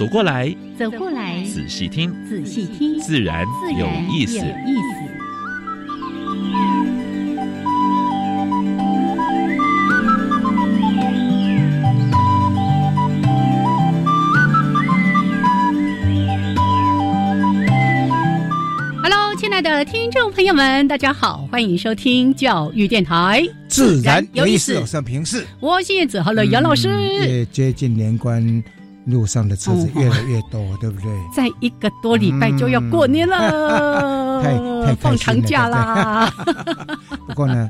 走过来，走过来，仔细听，仔细听，自然有意思。的听众朋友们，大家好，欢迎收听教育电台，自然有意思。我是平视，我是叶子，豪的，杨老师。也接近年关，路上的车子越来越多，对不对？在一个多礼拜就要过年了，太太放长假啦。不过呢。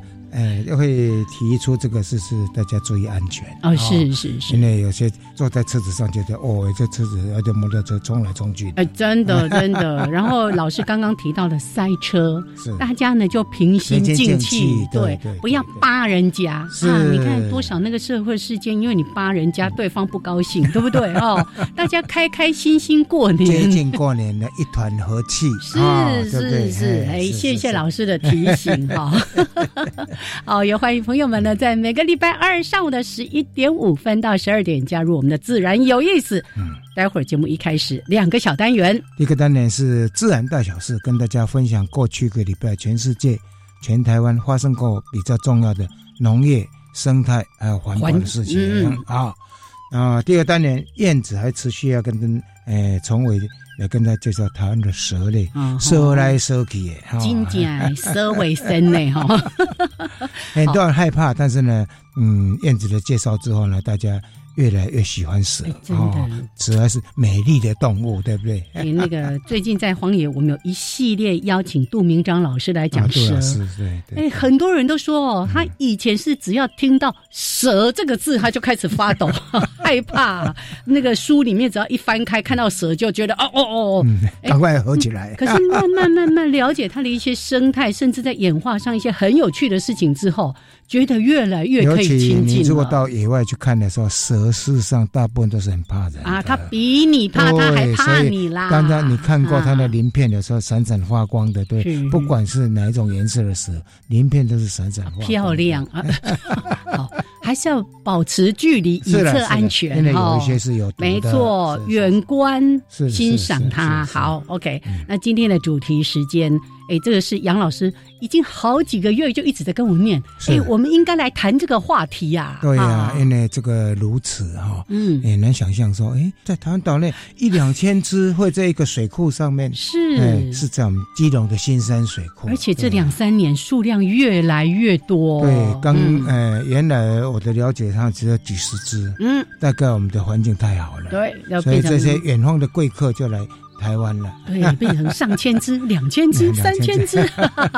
哎，会提出这个事是大家注意安全。哦，是是是，因为有些坐在车子上觉得哦，这车子而且摩托车冲来冲去，哎，真的 真的。然后老师刚刚提到的塞车，是。大家呢就平心静气，对，不要扒人家。是，你看多少那个社会事件，因为你扒人家，对方不高兴，对不对？哦，大家开开心心过年，接近过年的一团和气，是是是。哎，谢谢老师的提醒哈。好，也欢迎朋友们呢，在每个礼拜二上午的十一点五分到十二点加入我们的自然有意思。嗯，待会儿节目一开始，两个小单元，一个单元是自然大小事，跟大家分享过去一个礼拜全世界、全台湾发生过比较重要的农业、生态还有环保的事情啊。啊，第二单元燕子还持续要跟跟诶崇伟。来跟他介绍台湾的蛇类，蛇来蛇去的，真正蛇为生呢 哈。很多人害怕，但是呢，嗯，燕子的介绍之后呢，大家。越来越喜欢蛇，真的，蛇还是美丽的动物，对不对？那个最近在荒野，我们有一系列邀请杜明章老师来讲蛇，对对。哎，很多人都说哦，他以前是只要听到“蛇”这个字，他就开始发抖，害怕。那个书里面只要一翻开，看到蛇，就觉得哦哦哦，赶快合起来。可是慢慢慢慢了解它的一些生态，甚至在演化上一些很有趣的事情之后。觉得越来越可以亲近你如果到野外去看的时候，蛇事实上大部分都是很怕人啊，它比你怕，它还怕你啦。刚刚你看过它的鳞片的时候，闪闪发光的，对，不管是哪一种颜色的蛇，鳞片都是闪闪发光漂亮。啊。好，还是要保持距离以测安全。因为有一些是有没错，远观欣赏它。好，OK。那今天的主题时间。哎，这个是杨老师已经好几个月就一直在跟我念。哎，我们应该来谈这个话题呀。对呀，因为这个如此哈，嗯，也能想象说，哎，在台湾岛内一两千只会在一个水库上面，是是在我们基隆的新山水库，而且这两三年数量越来越多。对，刚呃，原来我的了解上只有几十只，嗯，大概我们的环境太好了，对，所以这些远方的贵客就来。台湾了，对，变成上千只、两千只、三千只。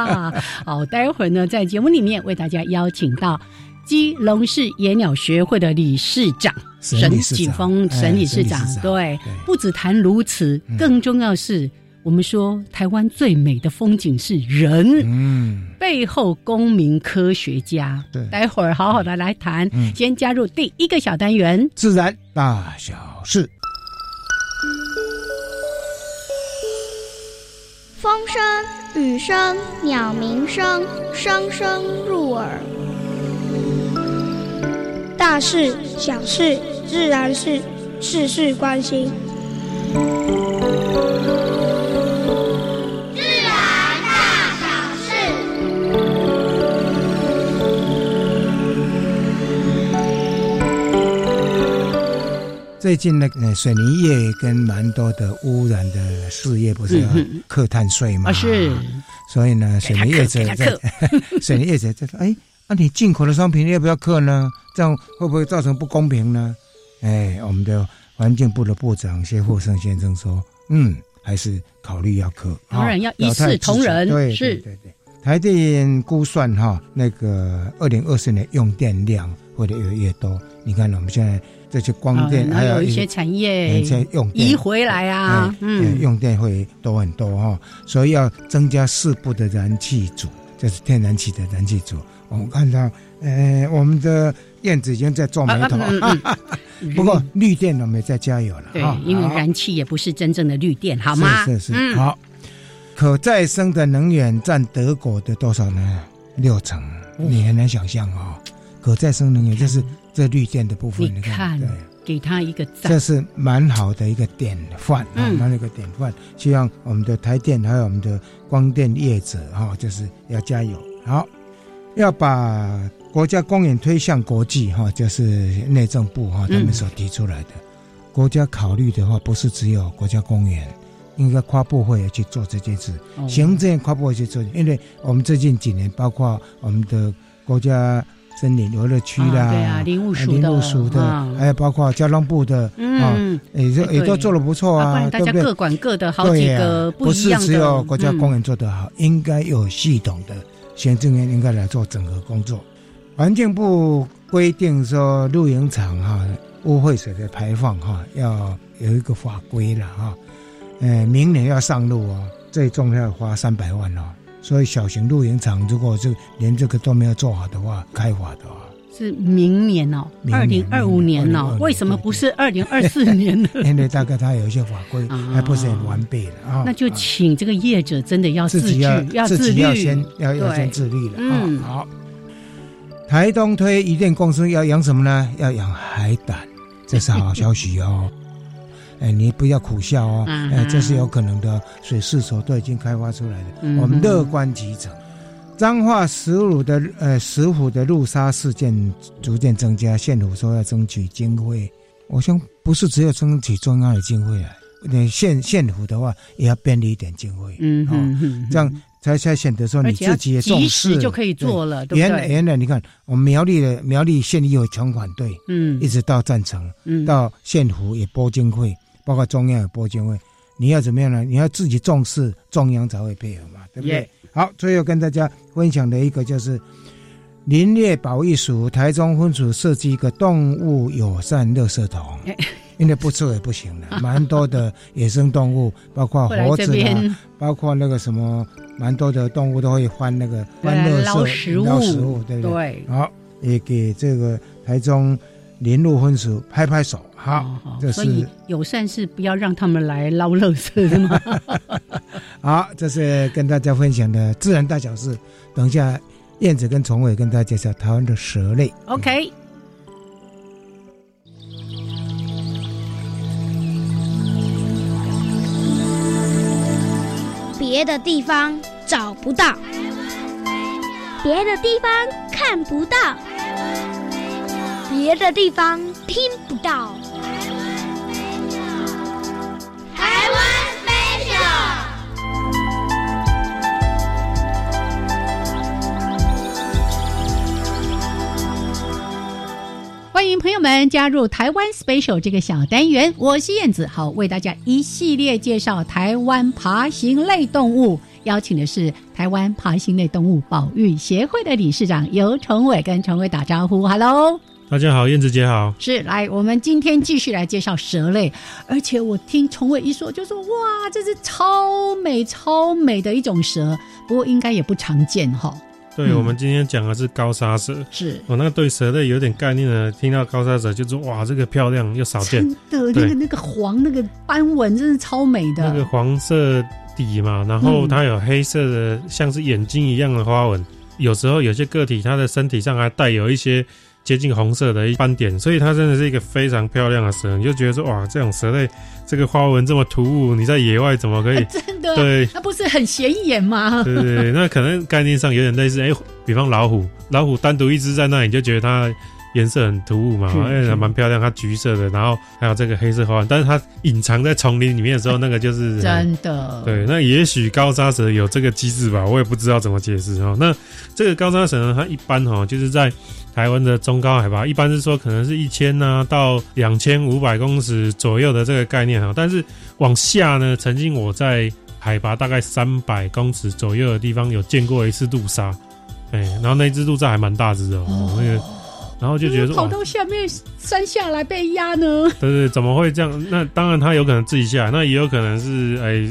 好，待会儿呢，在节目里面为大家邀请到基隆市野鸟学会的理事长沈景峰沈理事长。对，不止谈如此，更重要是我们说台湾最美的风景是人，嗯，背后公民科学家。对，待会儿好好的来谈。先加入第一个小单元：自然大小事。风声、雨声、鸟鸣声，声声入耳。大事、小事、自然是事事关心。最近那个水泥业跟蛮多的污染的事业不是要课碳税吗？是，所以呢，水泥业者在 水泥业者在说：“哎，那你进口的商品要不要课呢？这样会不会造成不公平呢？”哎，我们的环境部的部长谢富生先生说：“嗯，还是考虑要课，当然要一视同仁。”对是对对，台电估算哈，那个二零二四年用电量会的越越多。你看我们现在这些光电还有一些产业一些用移回来啊，嗯，用电会多很多哈，所以要增加四部的燃气组，就是天然气的燃气组。我们看到，呃，我们的燕子已经在皱眉头，不过绿电我们也在加油了。对，因为燃气也不是真正的绿电，好吗？是是是，好。可再生的能源占德国的多少呢？六成，你很难想象哦。可再生能源就是这绿电的部分，你看，对，给他一个赞，这是蛮好的一个典范啊，蛮一个典范。希望我们的台电还有我们的光电业者哈，就是要加油，好，要把国家公园推向国际哈，就是内政部哈他们所提出来的。国家考虑的话，不是只有国家公园。应该跨部会去做这件事，行政跨部会去做，因为我们最近几年，包括我们的国家森林游乐区啦，对啊，林务林务署的，还有包括交通部的，嗯，也也都做的不错啊，大家各管各的，好几个不一样的。不是只有国家公园做得好，应该有系统的行政院应该来做整合工作。环境部规定说，露营场哈污秽水的排放哈要有一个法规了哈。呃，明年要上路哦，最重要花三百万哦。所以小型露营场如果是连这个都没有做好的话，开发的话是明年哦，二零二五年哦。为什么不是二零二四年呢？因为大概它有一些法规 还不是很完备的啊。那就请这个业者真的要自己要自己，要先要要先自律了。嗯，好。台东推一电公司要养什么呢？要养海胆，这是好消息哦。哎，你不要苦笑哦，哎，这是有可能的，水四所都已经开发出来了，我们乐观其成。彰化石虎的呃石虎的入沙事件逐渐增加，县府说要争取经费，我想不是只有争取中央的经费啊，那县县府的话也要便利一点经费，嗯嗯，这样才才显得说你自己也重视。就可以做了，对不对？原原来你看我们苗栗的苗栗县里有全款队，嗯，一直到赞成，嗯，到县府也拨经费。包括中央有拨经费，你要怎么样呢？你要自己重视，中央才会配合嘛，对不对？好，最后跟大家分享的一个就是林业保育署台中分署设计一个动物友善垃圾桶，因为不吃也不行了，蛮多的野生动物，包括猴子啊，包括那个什么，蛮多的动物都会翻那个翻垃圾捞食物，对不对？好，也给这个台中。林路分署拍拍手，好，所以友善是不要让他们来捞垃圾的吗？好，这是跟大家分享的自然大小事。等一下，燕子跟崇伟跟大家介绍台湾的蛇类。OK。别的地方找不到，别的地方看不到。别的地方听不到。台湾 special，欢迎朋友们加入台湾 special 这个小单元。我是燕子，好为大家一系列介绍台湾爬行类动物。邀请的是台湾爬行类动物保育协会的理事长尤崇伟，跟崇伟打招呼，Hello。大家好，燕子姐好。是来，我们今天继续来介绍蛇类，而且我听崇伟一说，就说哇，这是超美超美的一种蛇，不过应该也不常见哈。对，我们今天讲的是高沙蛇，是。我那个对蛇类有点概念的，听到高沙蛇就说哇，这个漂亮又少见，真的，那个那个黄那个斑纹真是超美的，那个黄色底嘛，然后它有黑色的像是眼睛一样的花纹，有时候有些个体它的身体上还带有一些。接近红色的一斑点，所以它真的是一个非常漂亮的蛇。你就觉得说，哇，这种蛇类这个花纹这么突兀，你在野外怎么可以？真的？对，它不是很显眼吗？对对对，那可能概念上有点类似。哎，比方老虎，老虎单独一只在那里，你就觉得它颜色很突兀嘛，哎，还蛮漂亮。它橘色的，然后还有这个黑色花纹，但是它隐藏在丛林里面的时候，那个就是真的。对，那也许高沙蛇有这个机制吧，我也不知道怎么解释哈。那这个高沙蛇呢，它一般哈就是在。台湾的中高海拔一般是说可能是一千呢到两千五百公尺左右的这个概念哈，但是往下呢，曾经我在海拔大概三百公尺左右的地方有见过一次杜沙，哎，然后那只杜沙还蛮大只的哦，那个然后就觉得跑到下面山下来被压呢？对对，怎么会这样？那当然他有可能自己下来，那也有可能是哎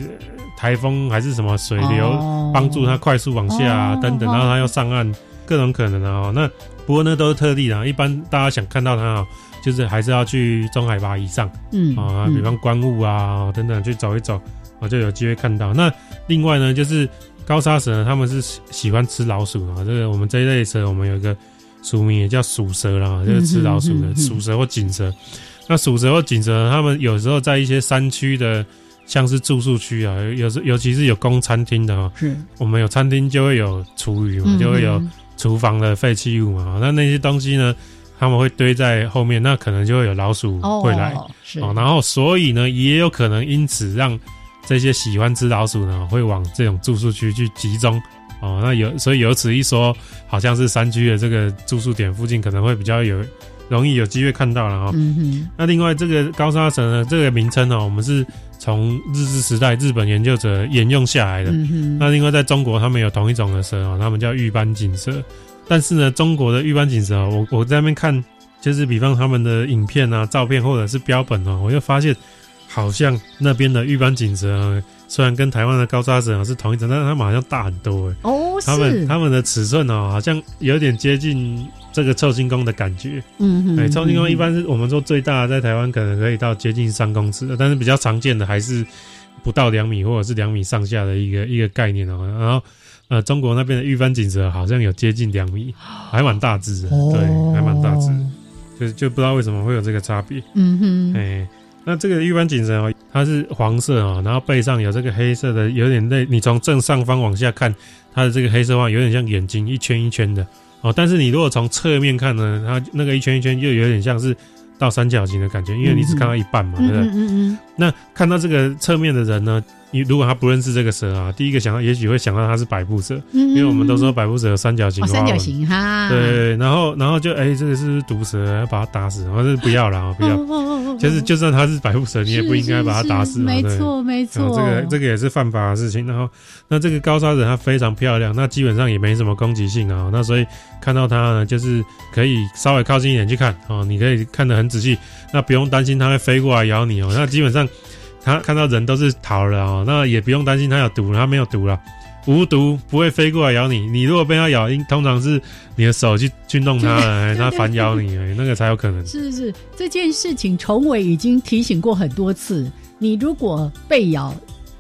台风还是什么水流帮助他快速往下等等，然后他又上岸，各种可能啊。那不过那都是特例啊，一般大家想看到它啊，就是还是要去中海拔以上，嗯啊，比方观雾啊等等去走一走，我就有机会看到。那另外呢，就是高沙蛇，他们是喜欢吃老鼠啊。这个我们这一类蛇，我们有一个。俗名也叫鼠蛇啦，就是吃老鼠的鼠蛇或锦蛇。那鼠蛇或锦蛇，他们有时候在一些山区的，像是住宿区啊，有时尤其是有供餐厅的哈，是我们有餐厅就会有厨余嘛，就会有厨房的废弃物嘛。那那些东西呢，他们会堆在后面，那可能就会有老鼠会来。哦，然后所以呢，也有可能因此让这些喜欢吃老鼠呢，会往这种住宿区去集中。哦，那有所以由此一说，好像是山区的这个住宿点附近可能会比较有容易有机会看到了哈。嗯哼。那另外这个高沙蛇呢，这个名称呢，我们是从日治时代日本研究者沿用下来的。嗯哼。那另外在中国，他们有同一种的蛇哦，他们叫玉斑锦蛇。但是呢，中国的玉斑锦蛇，我我在那边看，就是比方他们的影片啊、照片或者是标本哦，我就发现好像那边的玉斑锦蛇。虽然跟台湾的高沙蛇是同一种，但是它们好像大很多哎。哦，它们它们的尺寸哦，好像有点接近这个臭金公的感觉。嗯哼。哎，臭金公一般是我们说最大的，在台湾可能可以到接近三公尺的，但是比较常见的还是不到两米或者是两米上下的一个一个概念哦。然后呃，中国那边的玉斑锦蛇好像有接近两米，还蛮大只的，对，还蛮大只，就就不知道为什么会有这个差别。嗯哼，哎。那这个玉斑锦蛇哦，它是黄色啊，然后背上有这个黑色的，有点类，你从正上方往下看，它的这个黑色话有点像眼睛，一圈一圈的哦。但是你如果从侧面看呢，它那个一圈一圈又有点像是倒三角形的感觉，因为你只看到一半嘛，对不对？嗯嗯。那看到这个侧面的人呢？你如果他不认识这个蛇啊，第一个想到也许会想到它是百步蛇，因为我们都说百步蛇有三角形。三角形哈。对，然后然后就哎，这个是毒蛇，要把它打死，反正不要了啊，不要。就是就算它是百步蛇，你也不应该把它打死。没错没错。这个这个也是犯法的事情。然后那这个高沙蛇它非常漂亮，那基本上也没什么攻击性啊。那所以看到它呢，就是可以稍微靠近一点去看啊，你可以看得很仔细，那不用担心它会飞过来咬你哦。那基本上。他看到人都是逃了哦，那也不用担心他有毒，他没有毒了，无毒，不会飞过来咬你。你如果被它咬，通常是你的手去去弄它，它反咬你，那个才有可能。是是，这件事情崇伟已经提醒过很多次。你如果被咬，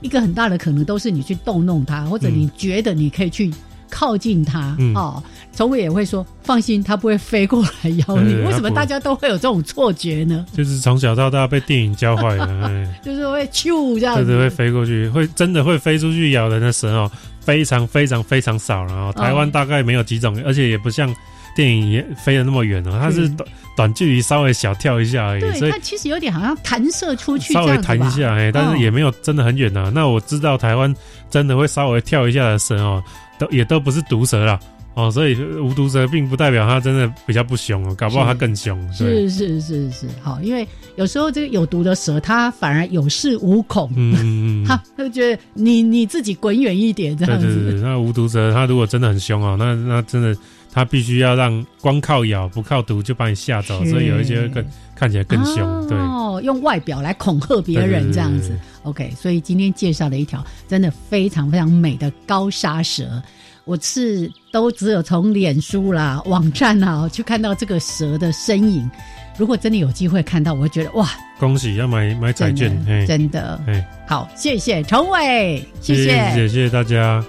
一个很大的可能都是你去逗弄它，或者你觉得你可以去靠近它哦。崇伟也会说：“放心，它不会飞过来咬你。”为什么大家都会有这种错觉呢？就是从小到大被电影教坏了，就是会咻这样子，对对，会飞过去，会真的会飞出去咬人的蛇哦，非常非常非常少了哦。台湾大概没有几种，而且也不像电影也飞的那么远哦，它是短短距离稍微小跳一下而已，所以它其实有点好像弹射出去，稍微弹一下哎，但是也没有真的很远呐。那我知道台湾真的会稍微跳一下的蛇哦，都也都不是毒蛇啦。哦，所以无毒蛇并不代表它真的比较不凶哦，搞不好它更凶。是是是是，好，因为有时候这个有毒的蛇，它反而有恃无恐，嗯，它就觉得你你自己滚远一点这样子。对对对，那无毒蛇它如果真的很凶哦，那那真的它必须要让光靠咬不靠毒就把你吓走，所以有一些更看起来更凶。对，哦，用外表来恐吓别人这样子。OK，所以今天介绍了一条真的非常非常美的高沙蛇。我是都只有从脸书啦、网站啊去看到这个蛇的身影。如果真的有机会看到，我会觉得哇！恭喜要买买彩券，真的。好，谢谢崇伟，谢谢，谢谢大家。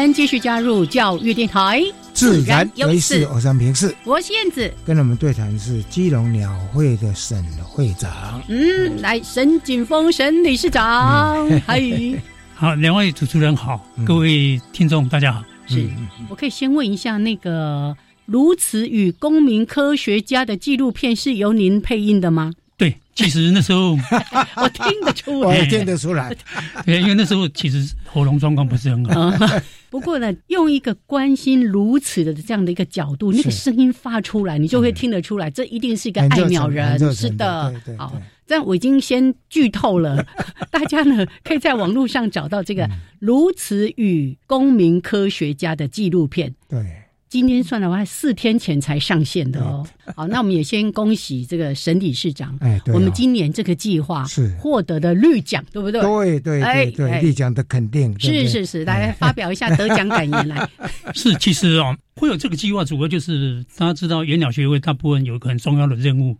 们，继续加入教育电台，自然有意思。我是平视，我是燕子，跟我们对谈是基隆鸟会的沈会长。嗯，来沈景峰沈理事长，嗨，好，两位主持人好，各位听众大家好。是我可以先问一下，那个《如此与公民科学家》的纪录片是由您配音的吗？对，其实那时候 我听得出来。也听得出来。对，因为那时候其实喉咙状况不是很好。嗯不过呢，用一个关心如此的这样的一个角度，那个声音发出来，你就会听得出来，这一定是一个爱鸟人是的。好对，这样我已经先剧透了，大家呢可以在网络上找到这个如此与公民科学家的纪录片。对，今天算的话，四天前才上线的哦。好，那我们也先恭喜这个沈理事长，哎，对哦，我们今年这个计划是。获得的绿奖，对不对？对对哎对对，哎。立奖的肯定，是是是是，来发表一下得奖感言来。是，其实哦，会有这个计划，主要就是大家知道，野鸟学会大部分有一个很重要的任务，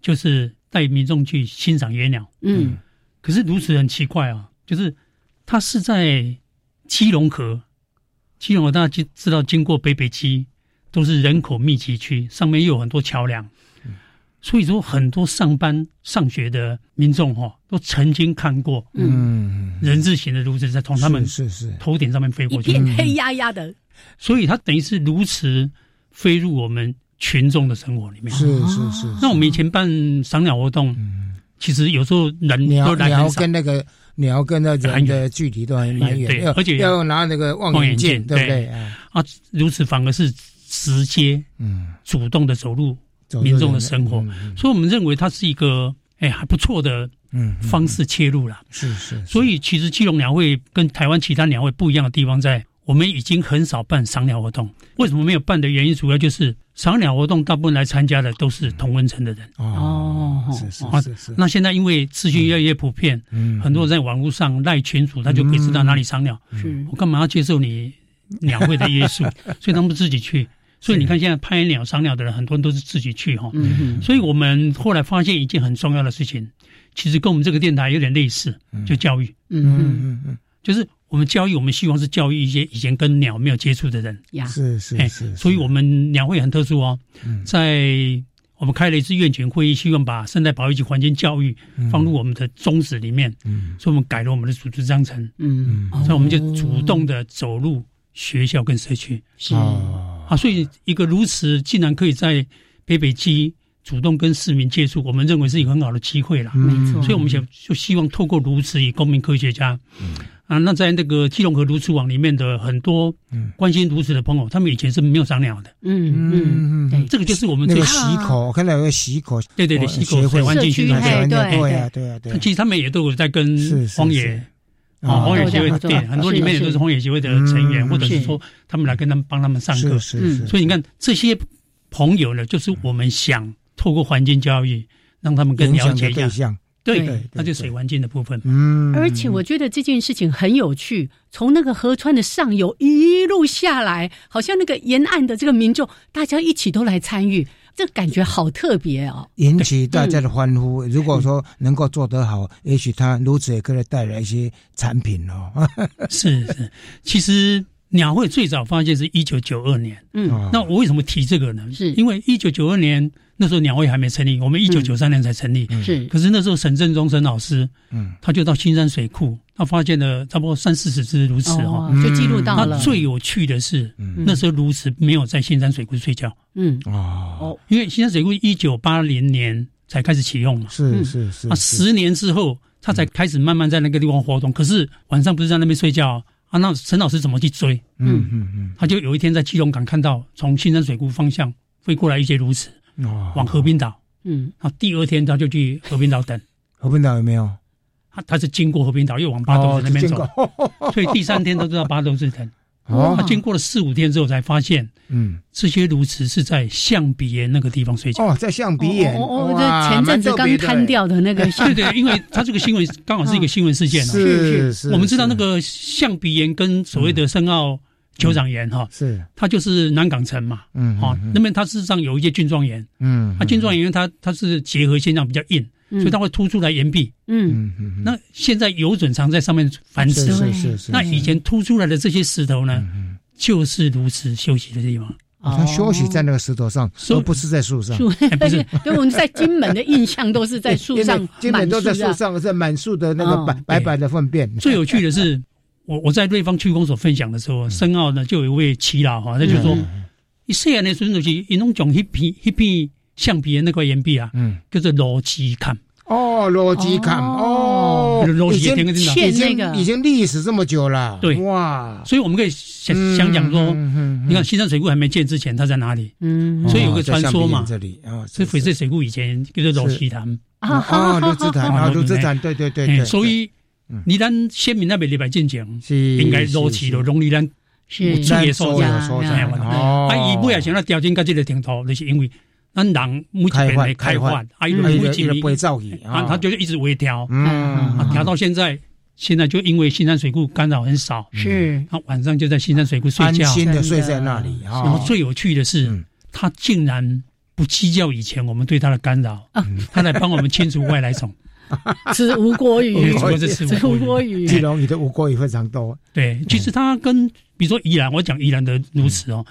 就是带民众去欣赏野鸟。嗯。可是如此很奇怪啊，就是它是在基隆河，基隆河大家知知道，经过北北基都是人口密集区，上面又有很多桥梁，所以说很多上班上学的民众哈、都曾经看过嗯，人字形的炉子在从他们是是是，头顶上面飞过去，片黑压压的，所以它等于是如此飞入我们群众的生活里面。是是是。那我们以前办赏鸟活动，其实有时候人鸟都来很少。鸟跟，那个鸟跟那人的距离都还蛮远，对而且要拿那个望望远远镜，对不对？啊，啊，如此反而是直接嗯，主动的走入民众的生活，嗯所以我们认为它是一个哎还不错的嗯，嗯方式切入了。是是，所以其实基隆鸟会跟台湾其他鸟会不一样的地方在，我们已经很少办赏鸟活动。为什么没有办的原因，主要就是赏鸟活动大部分来参加的都是同温层的人。哦，哦是是啊是是，那现在因为资讯越来越普遍，嗯很多人在网络上赖群主，他就可以知道哪里赏鸟。是我干嘛要接受你鸟会的约束？所以他们自己去。所以你看，现在拍鸟、赏鸟的人，很多人都是自己去哈。嗯所以我们后来发现一件很重要的事情，其实跟我们这个电台有点类似，就教育，嗯嗯嗯嗯，就是我们教育，我们希望是教育一些以前跟鸟没有接触的人。呀，是是哎是，所以我们鸟会很特殊哦，嗯。在我们开了一次院群会议，希望把生态保育及环境教育放入我们的宗旨里面，嗯。所以我们改了我们的组织章程，嗯，所以我们就主动的走入学校跟社区。是。哦啊，所以一个如此竟然可以在北北基主动跟市民接触，我们认为是一个很好的机会啦。没错，所以我们想就希望透过如此以公民科学家，啊，那在那个基隆河如此网里面的很多关心如此的朋友，他们以前是没有赏鸟的，嗯嗯，嗯，这个就是我们最那个溪口，我看到有个溪口，对对对，哦溪口协会水环境社区宣传嘿对对。啊对啊对啊，其实他们也都有在跟荒野啊，荒野协会对，很多里面也都是荒野协会的成员，或者是说他们来跟他们帮他们上课。是。是是，所以你看这些朋友呢，就是我们想透过环境教育，让他们更了解一下，的对那就水环境的部分。嗯，而且我觉得这件事情很有趣，从那个河川的上游一路下来，好像那个沿岸的这个民众，大家一起都来参与，这感觉好特别哦。引起大家的欢呼。如果说能够做得好，也许他如此也可以带来一些产品哦。是是，其实鸟会最早发现是一九九二年。嗯，哦那我为什么提这个呢？是。因为一九九二年那时候鸟会还没成立，我们一九九三年才成立。是。可是那时候沈振中沈老师，嗯。他就到新山水库，他发现了差不多三四十只鸬鹚哈。哦，就记录到了。那最有趣的是，那时候鸬鹚没有在新山水库睡觉，嗯。哦，因为新山水库一九八零年才开始启用嘛，是是是啊，十年之后他才开始慢慢在那个地方活动。可是晚上不是在那边睡觉啊？那陈老师怎么去追？嗯嗯嗯他就有一天在基隆港看到从新山水库方向飞过来一些鸬鹚哦，往河滨岛，嗯，啊，第二天他就去河滨岛等。河滨岛有没有？他他是经过河滨岛，又往巴斗子那边走，所以第三天都知道巴斗子藤。哦。他经过了四五天之后，才发现嗯，这些鸬鹚是在象鼻岩那个地方睡觉。哦，在象鼻岩，哦哦，这前阵子刚瘫，掉的那个。对对，因为他这个新闻 刚好是一个新闻事件是是，我们知道那个象鼻岩跟所谓的深澳酋长岩哈，是。它就是南港城嘛，嗯哦，那边它事实上有一些菌状岩，嗯它菌状岩因为它它是结合现象比较硬，所以它会凸出来岩壁。嗯。嗯嗯，那现在有准常在上面繁殖。是，是是是，那以前凸出来的这些石头呢，嗯就是如此休息的地方。哦他休息在那个石头上，而不是在树上。树，哎不是。对，我们在金门的印象都是在树上因为，基本都在树上，是满树的那个哦。白白白的粪便。最有趣的是，我我在瑞芳区公所分享的时候，深澳呢就有一位耆老哈，他就说，嗯一细汉的时候就是因拢从迄片一片橡皮的那块岩壁啊，嗯，叫做罗基坎。哦，罗基坎哦，已经已经那个。已经历史这么久了，对。哇，所以我们可以想想讲说，嗯嗯嗯。你看西山水库还没建之前，它在哪里？嗯。所以有个传说嘛这里啊，是翡翠水库以前叫做罗西潭，哦，卢兹坦啊，卢兹坦，对？对对哎对，所以嗯。你咱先民那边礼拜进前，是应该罗起就容易咱是。有注意所在呀所在呀哦，啊，伊尾也想要调整到这个程度，就是因为咱人每一边的开发，啊，伊每一年不会造啊，他就一直微调，嗯啊，调到现在，现在就因为新山水库干扰很少，是他晚上就在新山水库睡觉安，心的睡在那里啊，然后最有趣的是，他竟然不计较以前我们对他的干扰，他来帮我们清除外来种。吃无锅鱼，主要是吃无无锅鱼，基隆鱼的无锅鱼非常多，对，其实他跟比如说宜兰，我讲宜兰的如此哦，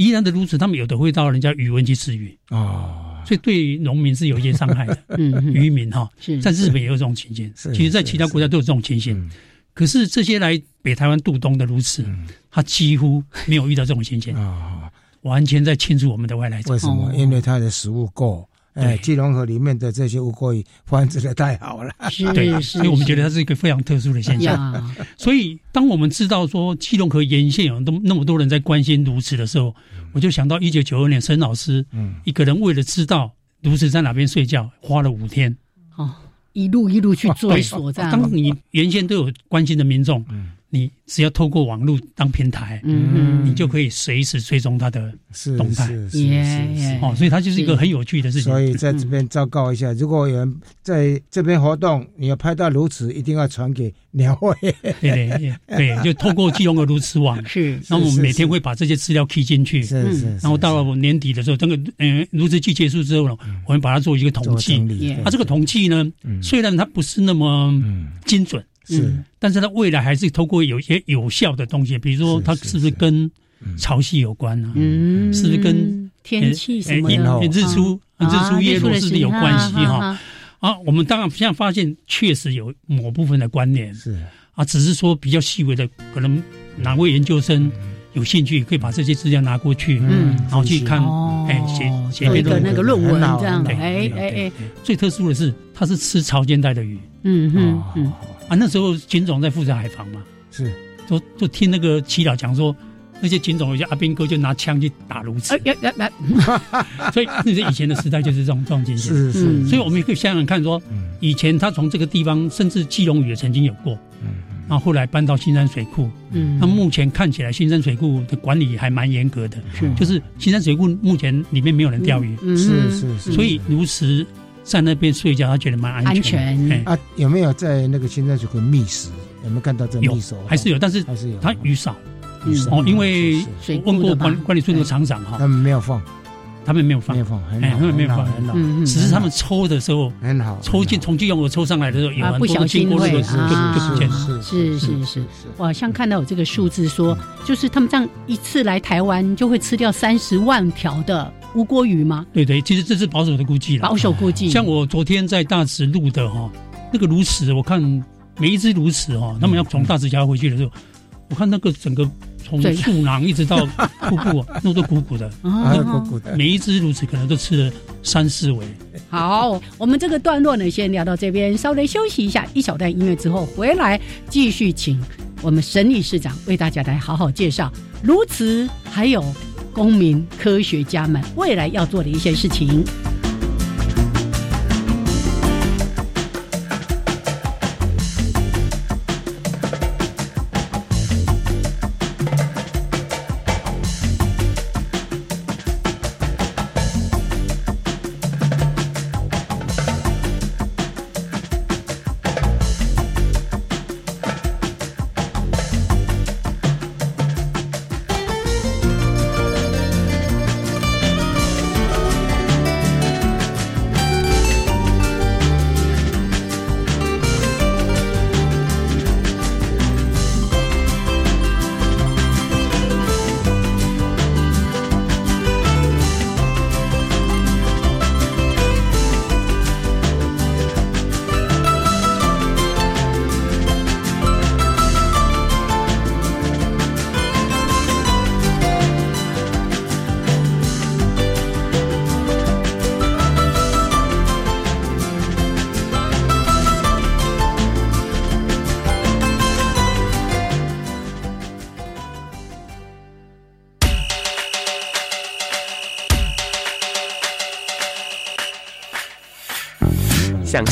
宜兰的如此他们有的会到人家渔湾去吃鱼，哦，所以对农民是有一些伤害的。嗯嗯渔民哈，在日本也有这种情形，是其实在其他国家都有这种情形。可是这些来北台湾渡冬的鸬鹚，他几乎没有遇到这种情形，啊，完全在清除我们的外来者为。什么？因为他的食物够。哎，基隆河里面的这些乌龟繁殖的太好了，是 对，所以我们觉得它是一个非常特殊的现象。所以，当我们知道说基隆河沿线有那么那么多人在关心鸬鹚的时候，我就想到一九九二年沈老师，嗯。一个人为了知道鸬鹚在哪边睡觉，花了五天。哦，一路一路去追索这样，当你原先都有关心的民众，你只要透过网络当平台，嗯你就可以随时追踪它的动态。是是是哦，所以它就是一个很有趣的事情。所以在这边昭告一下，如果有人在这边活动，你要拍到如此，一定要传给鸟会。对对对，就透过基隆的鸬鹚网，是那我们每天会把这些资料 key 进去，是是，然后到了年底的时候，这个嗯鸬鹚季结束之后呢，我们把它做一个统计。它啊，这个统计呢，虽然它不是那么精准，是，但是它未来还是透过有一些有效的东西，比如说它是不是跟潮汐有关啊？嗯，是不是跟天气什么呃的，日出日出夜落是不是有关系哈？哈？啊，我们当然现在发现确实有某部分的关联。是。啊，只是说比较细微的，可能哪位研究生有兴趣，可以把这些资料拿过去，嗯。然后去看，哦。哎，写写有一。个那个论文这样，对哎哎哎，最特殊的是，它是吃潮间带的鱼。嗯嗯嗯，啊。那时候警总在负责海防嘛，是，就就听那个祈祷讲说，那些警总有些阿兵哥就拿枪去打鸬鹚哎，呀呀呀，所以那是以前的时代就是这种这种情形。是是，所以我们也可以想想看，说以前他从这个地方，甚至基隆屿也曾经有过，嗯然后后来搬到新山水库。嗯，那目前看起来新山水库的管理还蛮严格的，是。就是新山水库目前里面没有人钓鱼，嗯是是是，所以鸬鹚在那边睡觉，他觉得蛮安安全安。全。哎啊，有没有在那个新山水库觅食？有没有看到这有觅食？还是有，但是还是有，它鱼少。嗯哦，因为水我问过管管理处那个厂长哈，他们没有放，他们没有放。没有，放，很哎好，他们没有放。很好，嗯嗯，只是他们抽的时候很好，抽进从基隆河抽上来的时候，有啊，很多都不小心经过那个会就就不见了。啊，是是是，我好像看到有这个数字说，就是他们这样一次来台湾就会吃掉三十万条的乌锅鱼吗？对对，其实这是保守的估计了保。守估计，像我昨天在大池录的哈，那个鸬鹚，我看每一只鸬鹚哈，他们要从大池桥回去的时候，我看那个整个从对树囊一直到瀑布啊，那都鼓鼓的，啊，哦鼓鼓的，每一只鸬鹚可能都吃了三四尾。好，我们这个段落呢，先聊到这边，稍微休息一下，一小段音乐之后回来继续请我们沈理事长为大家来好好介绍鸬鹚还有公民科学家们未来要做的一些事情。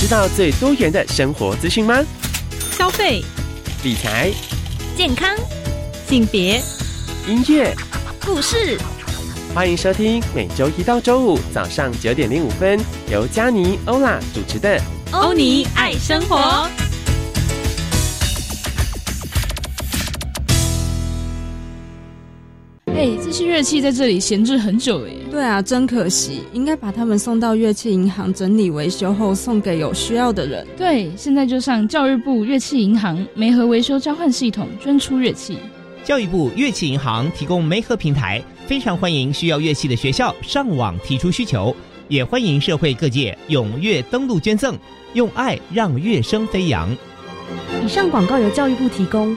知道最多元的生活资讯吗？消费、理财、健康、性别、音乐、故事，欢迎收听每周一到周五早上九点零五分，由佳妮、欧拉主持的《欧尼爱生活》。些乐器在这里闲置很久了耶。对啊，真可惜，应该把它们送到乐器银行整理维修后，送给有需要的人。对，现在就上教育部乐器银行梅核维修交换系统捐出乐器。教育部乐器银行提供梅核平台，非常欢迎需要乐器的学校上网提出需求，也欢迎社会各界踊跃登录捐赠，用爱让乐声飞扬。以上广告由教育部提供。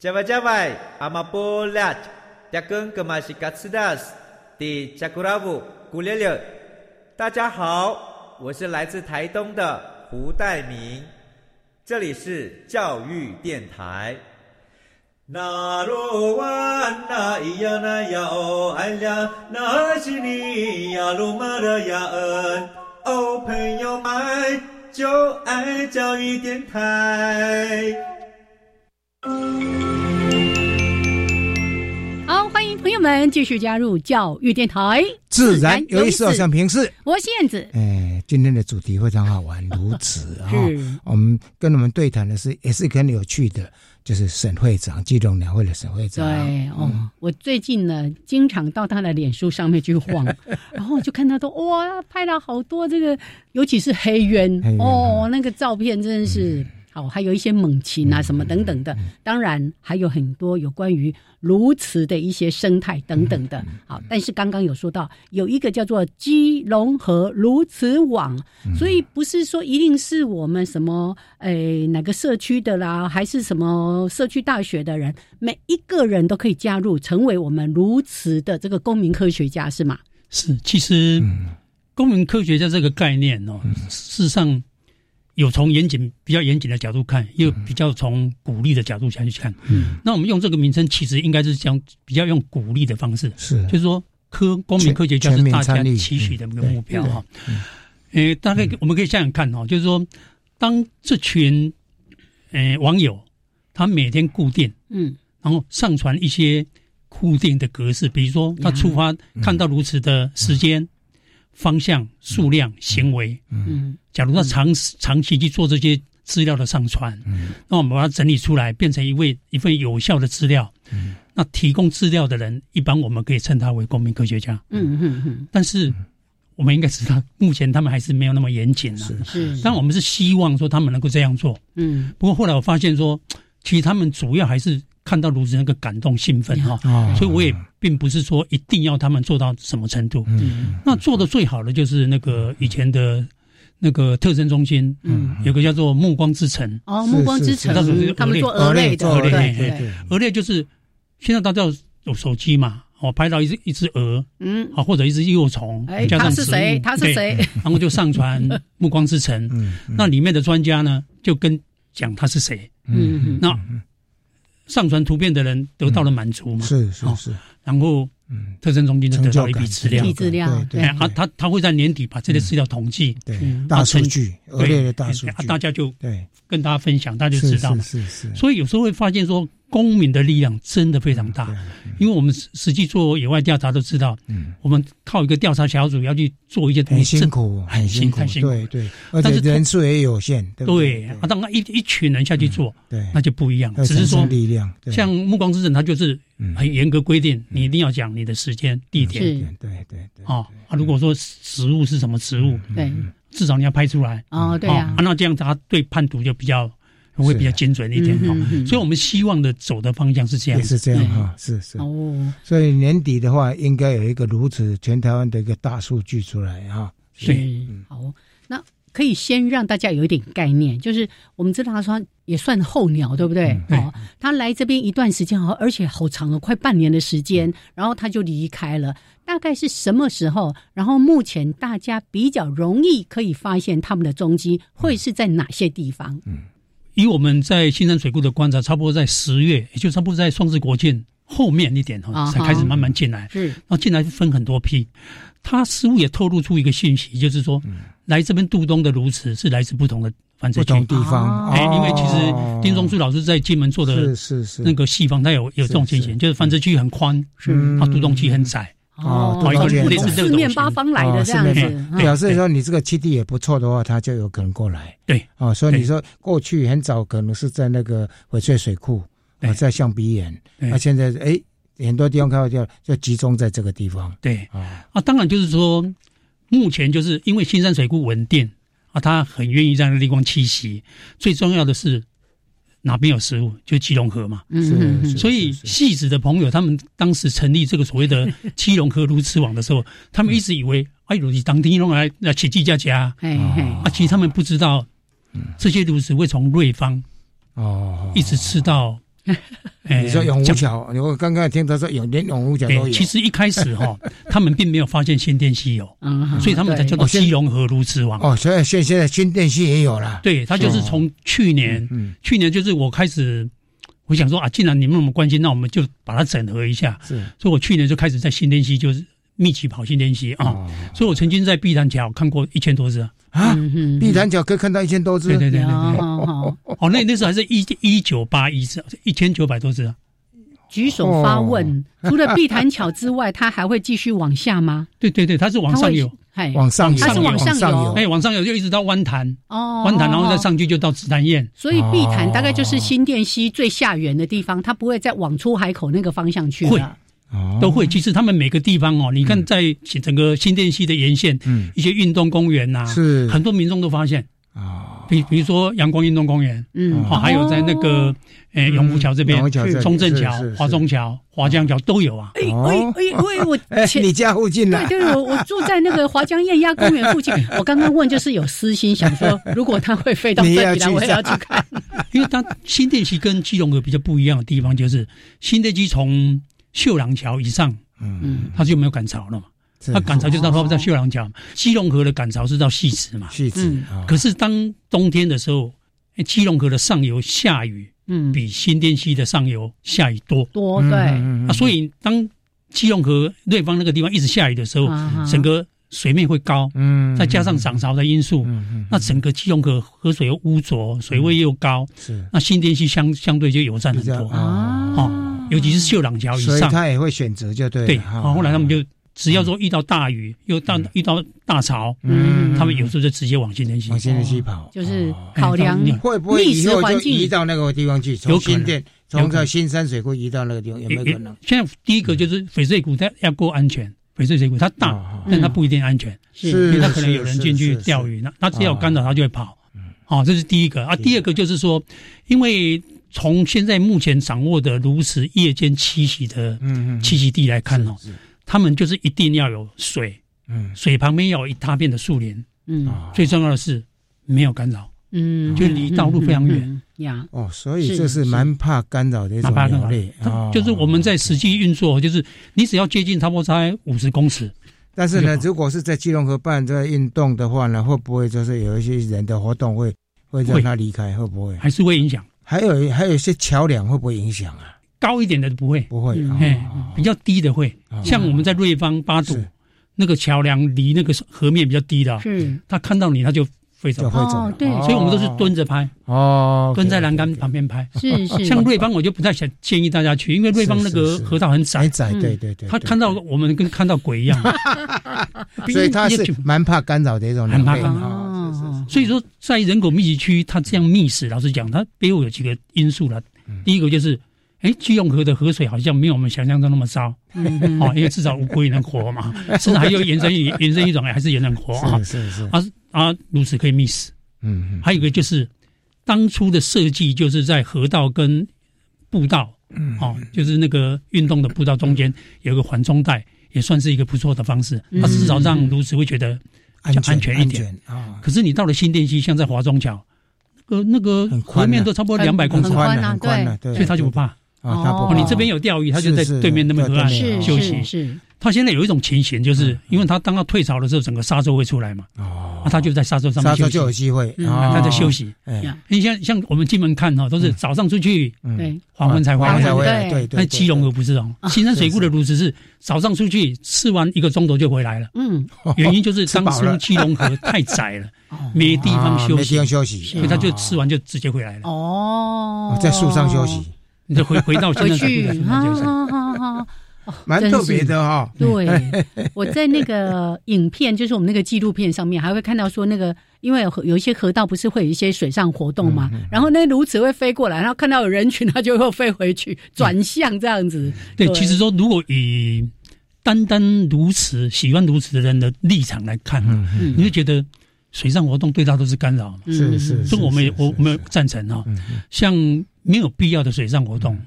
加外加外，阿玛波拉，扎根格玛西卡斯达斯，迪加古拉布古列列。大家好，我是来自台东的胡代明，这里是教育电台。那罗哇那咿呀那呀哦哎呀，那是你呀鲁玛的呀恩哦，朋友们就爱教育电台。们继续加入教育电台，自然有意思，好像平时。我是燕子。哎，今天的主题非常好玩，如此啊！我们跟我们对谈的是，也是很有趣的，就是沈会长，基隆两会的沈会长。对哦，我最近呢，经常到他的脸书上面去晃，然后就看他都哇，拍了好多这个，尤其是黑渊哦，那个照片真的是。好，还有一些猛禽啊，什么等等的，当然还有很多有关于鸬鹚的一些生态等等的。好，但是刚刚有说到有一个叫做基隆河鸬鹚网，所以不是说一定是我们什么诶哪个社区的啦，还是什么社区大学的人，每一个人都可以加入，成为我们鸬鹚的这个公民科学家，是吗？是，其实公民科学家这个概念哦，事实上。有从严谨、比较严谨的角度看，又比较从鼓励的角度下去看。嗯，那我们用这个名称，其实应该是将比较用鼓励的方式，是，就是说科公民科学家是大家期许的一个目标哈。呃，大概我们可以想想看哦，就是说，当这群呃网友他每天固定，嗯，然后上传一些固定的格式，比如说他出发看到如此的时间。方向、数量、行为，嗯，假如他长长期去做这些资料的上传，嗯，那我们把它整理出来，变成一位一份有效的资料，嗯，那提供资料的人，一般我们可以称他为公民科学家，嗯嗯嗯。但是我们应该知道，目前他们还是没有那么严谨了，是。但我们是希望说他们能够这样做，嗯。不过后来我发现说，其实他们主要还是。看到如此那个感动兴奋哈，所以我也并不是说一定要他们做到什么程度。嗯，那做的最好的就是那个以前的那个特征中心，嗯，有个叫做暮光之城。哦，暮光之城，他们做鹅类的，鹅类，鹅类就是现在大家有手机嘛，哦，拍到一只一只鹅，嗯，啊或者一只幼虫，加上是谁？他是谁？然后就上传 暮光之城，嗯，那里面的专家呢就跟讲他是谁，嗯，那。上传图片的人得到了满足嘛？是是是，然后嗯，特征中心就得到一笔资料，资料对，他他他会在年底把这些资料统计，对，大数据，对，大数据，大家就对。跟大家分享，大家就知道嘛，是是，所以有时候会发现说。公民的力量真的非常大，因为我们实际做野外调查都知道，嗯，我们靠一个调查小组要去做一些很辛苦，很辛苦，对对，而且人数也有限，对啊，当然一一群人下去做，对，那就不一样，只是说力量，像暮光之城，它就是很严格规定，你一定要讲你的时间、地点，对对对，啊啊，如果说食物是什么食物，对，至少你要拍出来，哦，对啊，那这样他对叛徒就比较。会比较精准一点哈。所以我们希望的走的方向是这样，也是这样哈，是是。哦，所以年底的话，应该有一个如此全台湾的一个大数据出来哈。是，好，那可以先让大家有一点概念，就是我们知道他说也算候鸟，对不对？哦，他来这边一段时间，好，而且好长了，快半年的时间，然后他就离开了。大概是什么时候？然后目前大家比较容易可以发现他们的踪迹，会是在哪些地方？嗯，以我们在新山水库的观察，差不多在十月，也就差不多在双子国境后面一点哈，才开始慢慢进来。是，然后进来分很多批。他似乎也透露出一个信息，就是说，来这边渡冬的鸬鹚是来自不同的繁殖不同地方。哎，因为其实丁宗树老师在金门做的是是是。那个戏方，他有有这种情形，就是繁殖区很宽，是。它渡冬期很窄。哦，类似这个四面八方来的这样子，表示说你这个基地也不错的话，他就有可能过来。对，哦，所以你说过去很早可能是在那个翡翠水库，啊，在象鼻岩，那现在哎。很多地方开发掉，就集中在这个地方。对。啊，啊，当然就是说，目前就是因为新山水库稳定啊，他很愿意在那个地方栖息。最重要的是哪边有食物，就基隆河嘛。嗯，所以戏子的朋友，他们当时成立这个所谓的基隆河如此网的时候，他们一直以为哎，如你当地用来来起季家家。啊，其实他们不知道，这些如此会从瑞芳哦一直吃到。你说永湖桥，我刚刚听他说永连永湖桥都有。其实一开始哈，他们并没有发现新店溪有，所以他们才叫做基隆河鲈之王。哦，所以现现在新店溪也有了。对，他就是从去年，去年就是我开始，我想说啊，既然你们那么关心，那我们就把它整合一下。是，所以我去年就开始在新店溪就是密集跑新店溪啊，所以我曾经在碧潭桥看过一千多只。啊，碧潭桥可以看到一千多只，对对对对对，哦，那那时候还是一一九八一只，一千九百多只啊。举手发问，除了碧潭桥之外，它还会继续往下吗？对对对，它是往上游，往上游，它是往上游，哎，往上游就一直到湾潭，哦，湾潭，然后再上去就到紫檀堰。所以碧潭大概就是新店溪最下缘的地方，它不会再往出海口那个方向去会。都会，其实他们每个地方哦，你看在整个新店溪的沿线，嗯，一些运动公园呐，是很多民众都发现啊，比比如说阳光运动公园，嗯，好，还有在那个诶永福桥这边，中正桥、华中桥、华江桥都有啊。哎哎哎，我 哎，你家附近呢？对对，我我住在那个华江艳鸭公园附近。我刚刚问就是有私心想说，如果它会飞到这里来，我也要去看。因为它新店溪跟基隆河比较不一样的地方，就是新店溪从秀朗桥以上，嗯，它就没有赶潮了嘛。它赶潮就到到秀朗桥，基隆河的赶潮是到戏池嘛。戏池。可是当冬天的时候，基隆河的上游下雨，嗯，比新店溪的上游下雨多。多对。啊，所以当基隆河瑞芳那个地方一直下雨的时候，整个水面会高，嗯，再加上涨潮的因素，嗯那整个基隆河河水又污浊，水位又高，是。那新店溪相相对就友善很多。啊。哦。尤其是秀朗桥以上，所以他也会选择，就对。对，好，后来他们就只要说遇到大雨，又到遇到大潮，嗯，他们有时候就直接往新店溪，往新店溪跑，就是考量会不会以后就移到那个地方去？从新店，从这新山水库移到那个地方，有没有可能？现在第一个就是翡翠谷，它要够安全。翡翠水谷它大，但它不一定安全，是因为它可能有人进去钓鱼，那它只要干扰，它就会跑。好，这是第一个啊。第二个就是说，因为。从现在目前掌握的如此夜间栖息的栖息地来看哦，他们就是一定要有水，嗯，水旁边要有一大片的树林，嗯，最重要的是没有干扰，嗯，就离道路非常远。呀。哦，所以这是蛮怕干扰的一种鸟类。就是我们在实际运作，就是你只要接近差不多在五十公尺，但是呢，如果是在基隆河畔这个运动的话呢，会不会就是有一些人的活动会会让它离开？会不会？还是会影响？还有还有一些桥梁会不会影响啊？高一点的不会，不会，哎比较低的会。像我们在瑞芳八堵那个桥梁离那个河面比较低的，是，他看到你他就飞走，会走。对，所以我们都是蹲着拍，哦，蹲在栏杆旁边拍。是是。像瑞芳我就不太想建议大家去，因为瑞芳那个河道很窄，很窄，对对对。他看到我们跟看到鬼一样，所以他是蛮怕干扰的一种人，很怕干扰。所以说，在人口密集区，它这样密死，老实讲，它背后有几个因素了。第一个就是，哎，基隆河的河水好像没有我们想象中那么糟，哦，因为至少乌龟能活嘛，甚至还有延伸一延伸一种，还是也能活啊。是是啊啊，如此可以 miss。嗯，还有一个就是，当初的设计就是在河道跟步道，嗯哦，就是那个运动的步道中间有个缓冲带，也算是一个不错的方式。嗯它至少让如此会觉得比较安全一点。啊。可是你到了新店溪，像在华中桥，那个那个河面都差不多两百公尺，很宽啊很宽啊对所以他就不怕。啊，他不怕哦，你这边有钓鱼，他就在对面那么河岸休息。是是他现在有一种情形，就是因为他当他退潮的时候，整个沙洲会出来嘛，哦，啊，他就在沙洲上面休息，沙洲就有机会，他在休息。哎，你像像我们进门看哈，都是早上出去，嗯。对，黄昏才回来。黄昏才回来，对对对。但基隆河不是哦，新山水库的如此是早上出去吃完一个钟头就回来了。嗯，原因就是当初吃饱了基隆河太窄了，没地方休息啊没地方，休息，所以他就吃完就直接回来了。哦，在树上休息，你就回回到新回山水去库的树上休息。好好好。蛮特别的哈。对，我在那个影片，就是我们那个纪录片上面，还会看到说那个，因为有有一些河道不是会有一些水上活动嘛，然后那鸬鹚会飞过来，然后看到有人群，它就会飞回去，转向这样子。对，其实说如果以单单鸬鹚喜欢鸬鹚的人的立场来看，嗯你会觉得水上活动对它都是干扰嘛？是是，所以我们也我我们赞成哈。像没有必要的水上活动，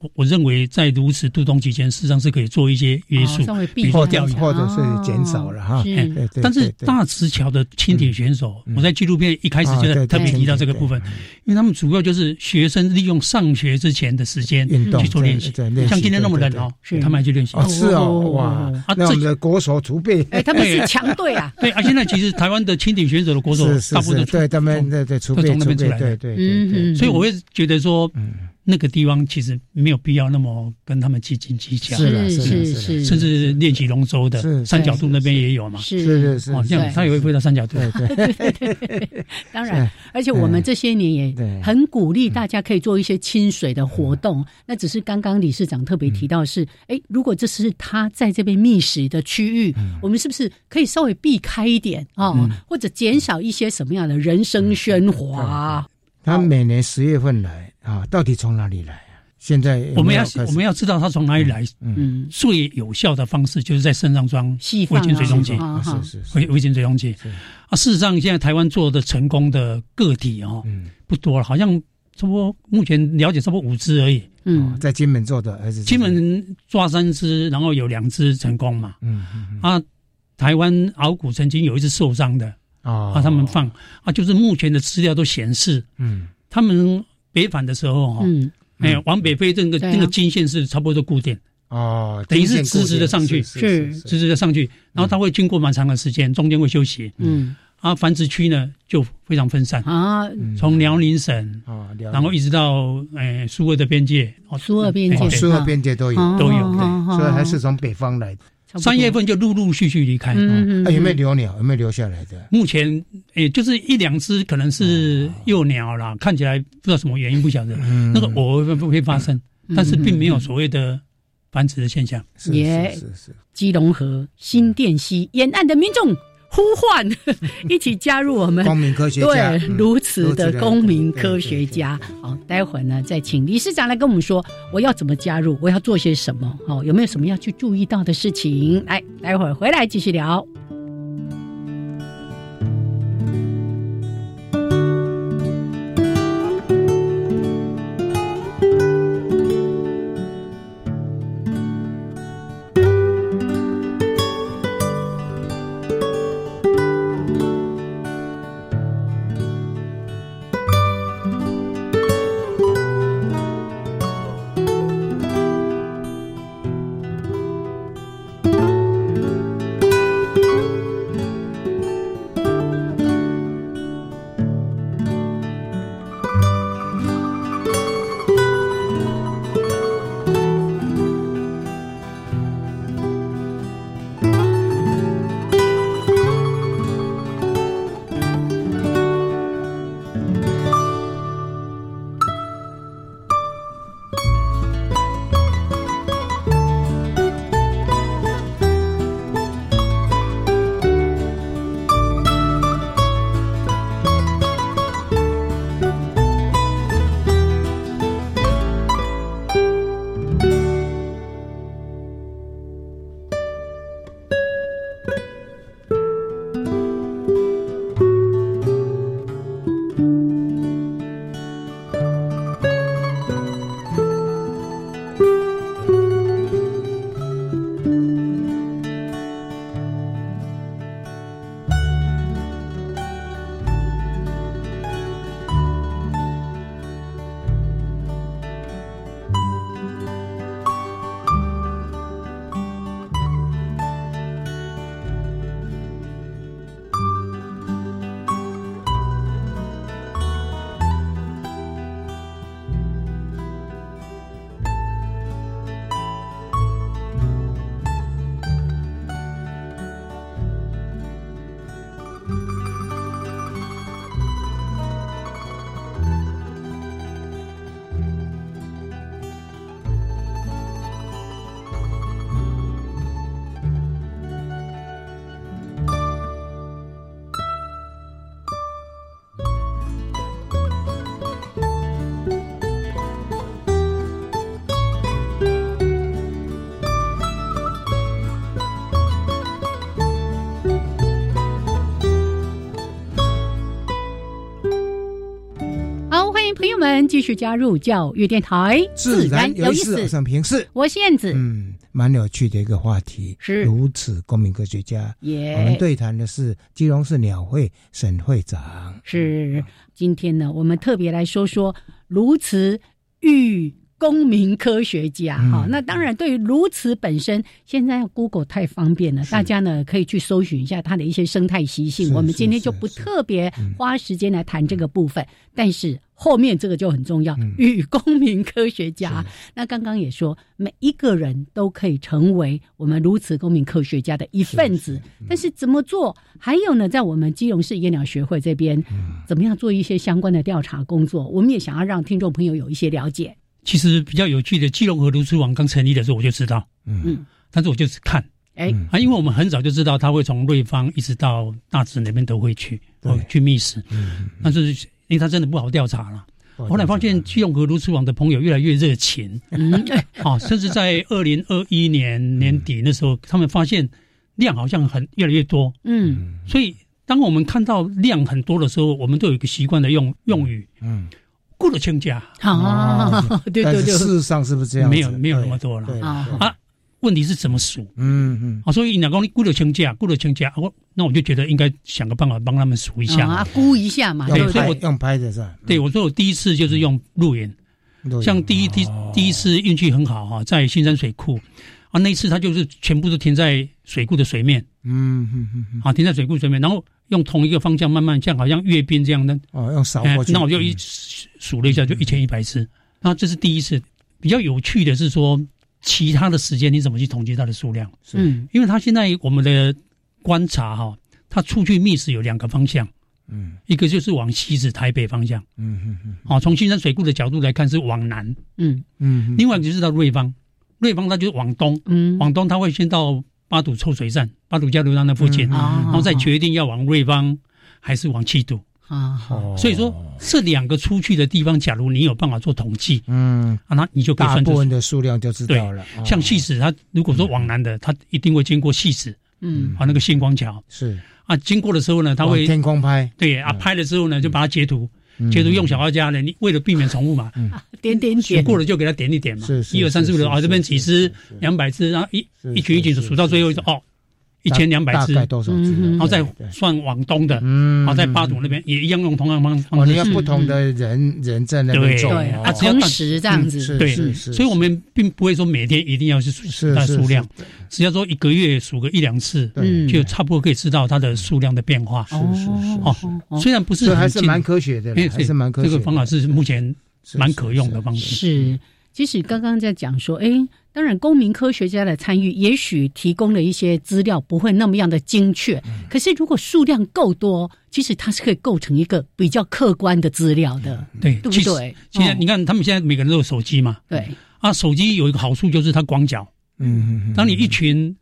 我我认为在如此度冬期间，事实上是可以做一些约束，哦稍微避比如说钓鱼。或者是减少了哈。但是大池桥的轻铁选手，嗯。我在纪录片一开始就在特别提到这个部分，因为他们主要就是学生利用上学之前的时间去做练习像今天那么冷哦，他们还去练习。哦，是哦，哇啊，那我们这的国手储备，哎，他们是强队啊，对啊，现在其实台湾的轻艇选手的国手大部分都是对他们对对储备都从那边出来的对对对嗯对，所以我会觉得说，那个地方其实没有必要那么跟他们斤斤计较，是的是是甚至练习龙舟的三角度那边也有嘛，是是是是哦，这样对他也会飞到三角度，对对。当然，而且我们这些年也很鼓励大家可以做一些亲水的活动。那只是刚刚理事长特别提到是，哎，如果这是他在这边觅食的区域，我们是不是可以稍微避开一点啊，或者减少一些什么样的人声喧哗？他每年十月份来啊，到底从哪里来啊？现在我们要我们要知道他从哪里来，嗯，最有效的方式就是在身上装微细放晶水中器，啊是是是。微微晶水中器啊。事实上，现在台湾做的成功的个体哦嗯。不多了，好像差不多目前了解差不多五只而已。嗯，在金门做的还是金门抓三只，然后有两只成功嘛。嗯嗯啊，台湾鳌骨曾经有一只受伤的哦。啊，他们放啊，就是目前的资料都显示，嗯。他们北返的时候哈，嗯，哎，往北飞这个对啊。那个经线是差不多都固定，哦，等于是直直的上去是是是直直的上去，然后它会经过蛮长的时间，中间会休息。嗯。啊，繁殖区呢就非常分散，啊，从辽宁省，啊，然后一直到诶苏俄的边界，哦苏俄边界苏俄边界都有。哦都有所以还是从北方来的。三月份就陆陆续续离开。嗯啊有没有留鸟？有没有留下来的？目前也就是一两只可能是幼鸟啦，看起来不知道什么原因不晓得，嗯。那个偶尔会会发生，但是并没有所谓的繁殖的现象。是是是，基隆河、新店溪沿岸的民众呼唤，一起加入我们公民科学家对，嗯如此的公民科学家。好，待会儿呢，再请理事长来跟我们说，我要怎么加入，我要做些什么，哦，有没有什么要去注意到的事情？来，待会儿回来继续聊。们继续加入教育电台，自然有意思，沈平是，我是燕子，嗯，蛮有趣的一个话题，是。如此公民科学家，也，我们对谈的是基隆市鸟会沈会长，是，今天呢，我们特别来说说如此玉。公民科学家，哈，那当然，对于如此本身，现在 Google 太方便了，大家呢可以去搜寻一下它的一些生态习性。我们今天就不特别花时间来谈这个部分，但是后面这个就很重要，与公民科学家。那刚刚也说，每一个人都可以成为我们如此公民科学家的一份子，但是怎么做？还有呢，在我们基隆市野鸟学会这边，怎么样做一些相关的调查工作？我们也想要让听众朋友有一些了解。其实比较有趣的，基隆河卢织网刚成立的时候，我就知道，嗯，但是我就是看，哎，啊，因为我们很早就知道他会从瑞芳一直到大直那边都会去，哦，去觅食，嗯，但是因为他真的不好调查了，后来发现基隆河卢织网的朋友越来越热情，嗯，啊，甚至在二零二一年年底那时候，他们发现量好像很越来越多，嗯，所以当我们看到量很多的时候，我们都有一个习惯的用用语，嗯。过了亲家。啊，对对对，事实上是不是这样？没有没有那么多了。啊！问题是怎么数？嗯嗯啊，所以两公你估了清价，估了清价，我那我就觉得应该想个办法帮他们数一下啊，估一下嘛。对，所以我用拍的是吧？对，我说我第一次就是用录音，像第一第第一次运气很好哈，在新山水库啊，那一次他就是全部都停在水库的水面，嗯嗯嗯，啊，停在水库水面，然后。用同一个方向慢慢像好像阅兵这样的哦，用扫过去。那我就一数了一下，就一千一百次。那这是第一次。比较有趣的是说，其他的时间你怎么去统计它的数量？嗯，因为它现在我们的观察哈，它出去觅食有两个方向。嗯，一个就是往西子台北方向。嗯嗯嗯。哦，从新山水库的角度来看是往南。嗯嗯。另外就是到瑞芳，瑞芳它就是往东。嗯。往东它会先到。八堵臭水站，八堵交流道那附近，然后再决定要往瑞芳还是往七堵啊。所以说这两个出去的地方，假如你有办法做统计，嗯，啊，那你就可以算部分的数量就知道了。像戏子，它如果说往南的，它一定会经过戏子，嗯，啊，那个星光桥。是。啊，经过的时候呢，它会天空拍，对啊，拍了之后呢，就把它截图。截图用小画家呢，你为了避免重复嘛，点点点。过了就给他点一点嘛，一二三四五六，啊，这边几只两百只，然后一一群一群数到最后一哦。一千两百只，大概多少只？然后再算往东的，嗯，好在八堵那边也一样用同样方方式。你要不同的人人在那边种，啊，同时这样子，对，所以我们并不会说每天一定要去数它的数量，只要说一个月数个一两次，嗯，就差不多可以知道它的数量的变化。是是是，哦，虽然不是，还是蛮科学的，还是蛮科学。这个方法是目前蛮可用的方式。是，即使刚刚在讲说，哎。当然，公民科学家的参与，也许提供了一些资料不会那么样的精确。可是，如果数量够多，其实它是可以构成一个比较客观的资料的。对，对不对？现在你看，他们现在每个人都有手机嘛。对啊，手机有一个好处就是它广角。嗯嗯。当你一群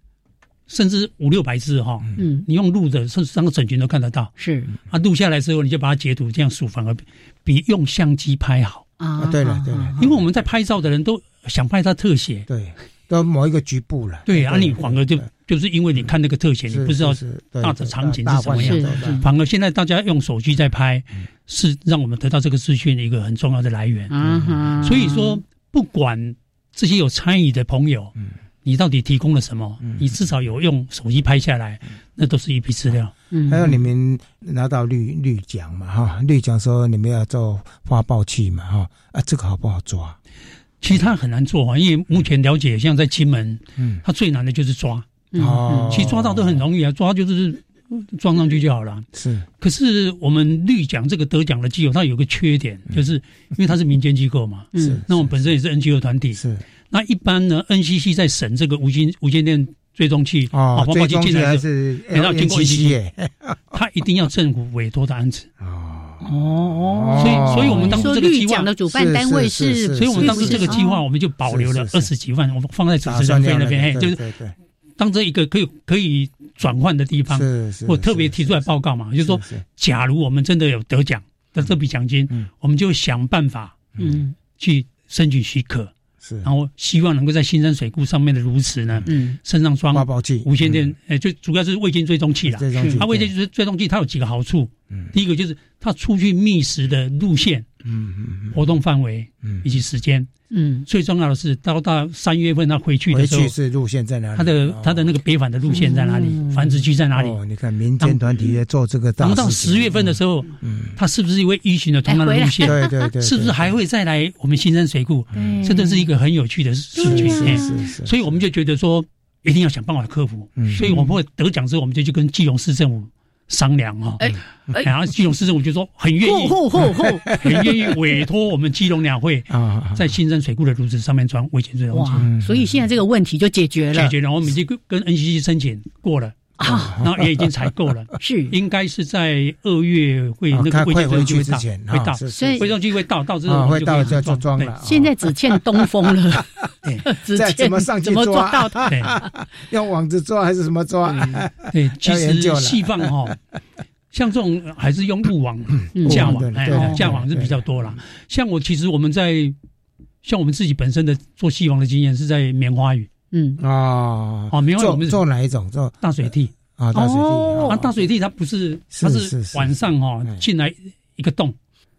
甚至五六百字哈，嗯，你用录的，甚至三个整群都看得到。是啊，录下来之后，你就把它截图，这样数反而比用相机拍好啊。对了，对了，因为我们在拍照的人都。想拍他特写，对，到某一个局部了。对，啊，你反而就就是因为你看那个特写，你不知道大的场景是什么样，反而现在大家用手机在拍，是让我们得到这个资讯的一个很重要的来源。嗯所以说，不管这些有参与的朋友，你到底提供了什么，你至少有用手机拍下来，那都是一批资料。嗯，还有你们拿到绿绿奖嘛？哈，绿奖说你们要做发报器嘛？哈，啊，这个好不好抓？其实他很难做啊，因为目前了解，像在金门，嗯，他最难的就是抓，哦，其实抓到都很容易啊，抓就是装上去就好了。是，可是我们绿奖这个得奖的机构，它有个缺点，就是因为它是民间机构嘛，是，那我们本身也是 NGO 团体，是，那一般呢，NCC 在审这个无线无线电追踪器啊，追踪器还是要经过 NCC，他一定要政府委托的案子。啊。哦，所以，所以我们当初这个计划的主办单位是，所以我们当初这个计划，我们就保留了二十几万，我们放在主持人费那边，嘿，就是当这一个可以可以转换的地方，我特别提出来报告嘛，就是说，假如我们真的有得奖的这笔奖金，我们就想办法，嗯，去申请许可。是。然后希望能够在新山水库上面的如此呢，嗯，身上装无线电，呃，就主要是卫星追踪器啦。它卫星就是追踪器，它有几个好处。嗯，第一个就是他出去觅食的路线，嗯嗯活动范围嗯以及时间。嗯，最重要的是到到三月份他回去的时候，回去是路线在哪里？他的他的那个北返的路线在哪里？繁殖区在哪里？哦，你看民间团体在做这个大等到十月份的时候，嗯，他是不是会依循了同样的路线？对对对，是不是还会再来我们新生水库？这都是一个很有趣的事情。是是是，所以我们就觉得说，一定要想办法克服。所以我们会得奖之后，我们就去跟基隆市政府。商量哈，哎，然后基隆市政府就说很愿意，很愿意委托我们基隆两会 啊，在新生水库的炉子上面装危险水容器，所以现在这个问题就解决了，解决了。我们已经跟 NCC 申请过了啊，然后也已经采购了，是。应该是在二月会那个会回去之前会到，所以回收机会到，到之后会到就就装了。现在只欠东风了，再 怎么上去抓？到？它？用网子抓还是什么抓？对，其实细放哈。像这种还是用路网架网，哎，架网是比较多啦。像我其实我们在像我们自己本身的做细网的经验是在棉花鱼，嗯。啊，哦，棉花鱼做哪一种？做大水地啊，大水地啊，大水地它不是，它是晚上哈进来一个洞，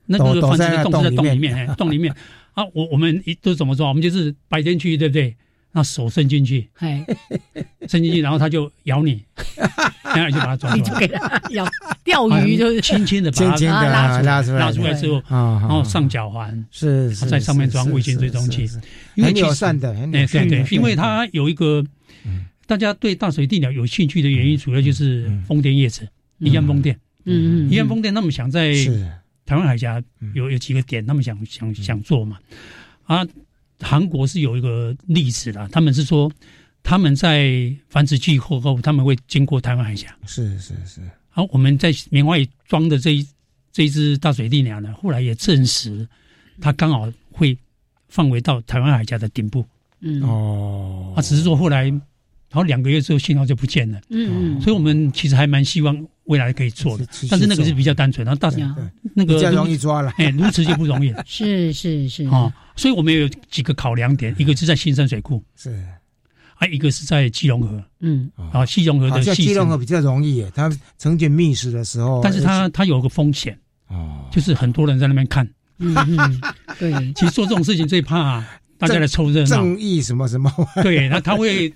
那个房子的洞是在洞里面，洞里面啊，我我们都怎么做？我们就是白天去，对不对？那手伸进去，哎，伸进去，然后他就咬你，然后就把它抓出来，就给它咬。钓鱼就是轻轻的把它拉拉出来，拉出来之后，然后上脚环，是在上面装卫星追踪器，很友善的，对对对，因为它有一个大家对大水地鸟有兴趣的原因，主要就是风电叶子，宜安风电，嗯嗯，宜安风电他们想在台湾海峡有有几个点，他们想想想做嘛，啊。韩国是有一个例子的，他们是说他们在繁殖季后后，他们会经过台湾海峡。是是是。然后我们在棉花里装的这一这一只大水地鸟呢，后来也证实，它刚好会范围到台湾海峡的顶部。嗯哦。啊，只是说后来，然后两个月之后信号就不见了。嗯嗯。所以我们其实还蛮希望未来可以做的，但是那个是比较单纯，然后大那个比较容易抓了，哎，如此就不容易了。是 是是。啊。所以我们有几个考量点，一个是在新山水库，是，还一个是在基隆河，嗯，啊，基隆河的基隆河比较容易，它成群觅食的时候，但是它它有个风险，哦，就是很多人在那边看，嗯，对，其实做这种事情最怕。大家来凑热闹，正义什么什么？对，那他会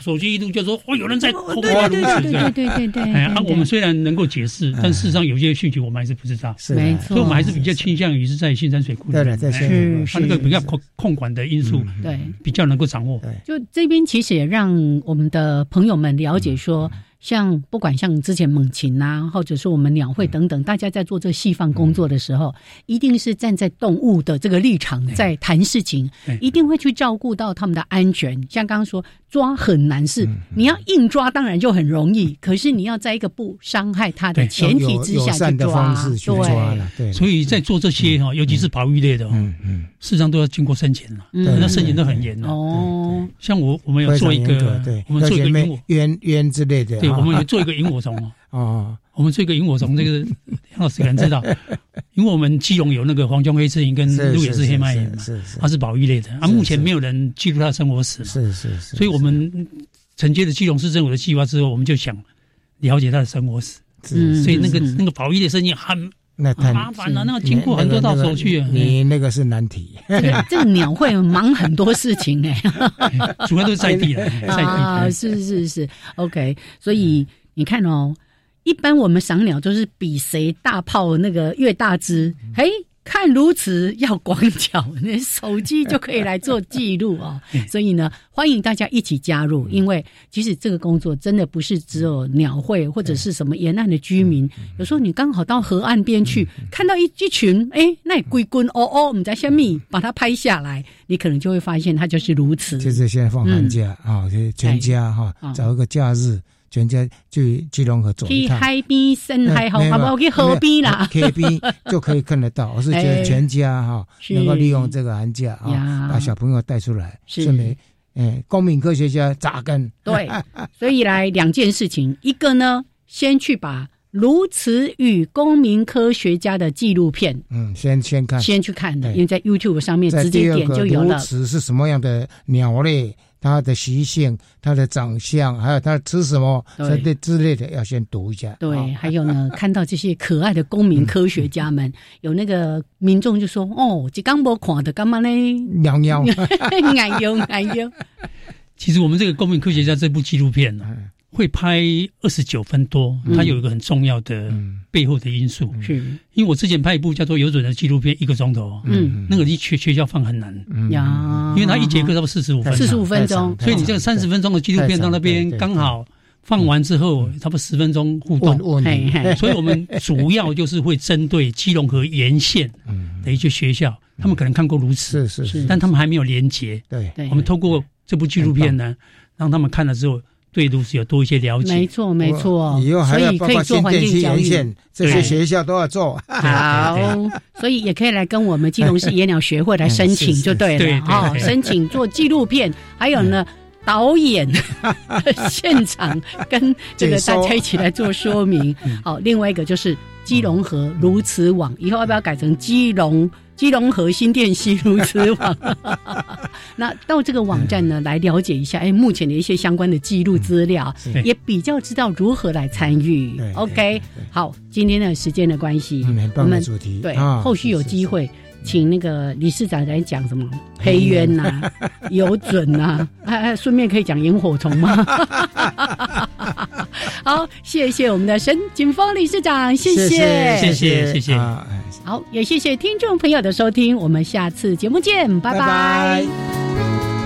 手机一录就说哦，有人在偷挖对对对对对对。哎，啊，我们虽然能够解释，但事实上有些讯息我们还是不知道。是，没错。所以我们还是比较倾向于是在新山水库。对的，在新山它那个比较控控管的因素，对，比较能够掌握。就这边其实也让我们的朋友们了解说。像不管像之前猛禽呐，或者是我们鸟会等等，大家在做这细放工作的时候，一定是站在动物的这个立场在谈事情，一定会去照顾到他们的安全。像刚刚说抓很难是，你要硬抓当然就很容易，可是你要在一个不伤害它的前提之下去抓，对，所以在做这些哈，尤其是保育类的，嗯嗯，事实上都要经过申请了，那申请都很严的哦。像我我们有做一个，我们做一个萤火鸢鸢之类的。对我们有做一个萤火虫 哦，我们做一个萤火虫，这个 杨老师可能知道，因为我们基隆有那个黄胸黑翅萤跟鹿野式黑麦萤嘛，它是保育类的，啊，目前没有人记录它的生活史，是是是，所以我们承接了基隆市政府的计划之后，我们就想了解它的生活史，所以那个那个保育的申请很那太麻烦了，那个经过很多道手续，你那个是难题，这个鸟会忙很多事情哎，主要都是在地的，在地啊，是是是，OK，所以。你看哦，一般我们赏鸟都是比谁大炮那个越大只。嘿，看如此要广角，那手机就可以来做记录哦。所以呢，欢迎大家一起加入，因为其实这个工作真的不是只有鸟会或者是什么沿岸的居民。有时候你刚好到河岸边去，看到一一群，哎，那龟龟哦哦，我们在下面把它拍下来，你可能就会发现它就是如此。就是现在放寒假啊，全家哈找一个假日。全家去基隆河走一趟，去海边、深海好，好不好？去河边啦，河边 就可以看得到。我是觉得全家哈，能够利用这个寒假啊，把小朋友带出来，顺便，哎，公民科学家扎根。对，所以来两件事情，一个呢，先去把。如此与公民科学家的纪录片，嗯，先先看，先去看的，因为在 YouTube 上面直接点就有了。如此是什么样的鸟类？他的习性、他的长相，还有他吃什么，这这之类的，要先读一下。对，还有呢，看到这些可爱的公民科学家们，有那个民众就说：“哦，这刚没看的，干嘛呢？喵喵，哎呦哎呦，其实我们这个公民科学家这部纪录片呢、嗯会拍二十九分多，嗯。它有一个很重要的背后的因素，是。因为我之前拍一部叫做《有准》的纪录片，一个钟头，嗯，那个离学学校放很难，呀，因为它一节课差不多四十五分，四十五分钟，所以你这个三十分钟的纪录片到那边刚好放完之后，差不多十分钟互动，所以我们主要就是会针对基隆河沿线的一些学校，他们可能看过如此，是是是但他们还没有连结。对。对。我们透过这部纪录片呢，让他们看了之后，对如此有多一些了解。没错没错，以后还要所以可以包括新做环境店区沿教育。线这些对学校都要做。好，所以也可以来跟我们基隆市野鸟学会来申请就对了哈，对申请做纪录片，还有呢。导演 现场跟这个大家一起来做说明。好，另外一个就是基隆河如此网，以后要不要改成基隆基隆核心店溪如此网？那到这个网站呢，来了解一下，哎，目前的一些相关的记录资料，对也比较知道如何来参与。OK，好，今天的时间的关系，我们主题。对，啊后续有机会。请那个理事长来讲什么黑渊呐、有准呐、啊，哎，顺便可以讲萤火虫吗？好，谢谢我们的沈景峰理事长，谢谢。谢谢谢谢好，也谢谢听众朋友的收听，我们下次节目见，拜。拜拜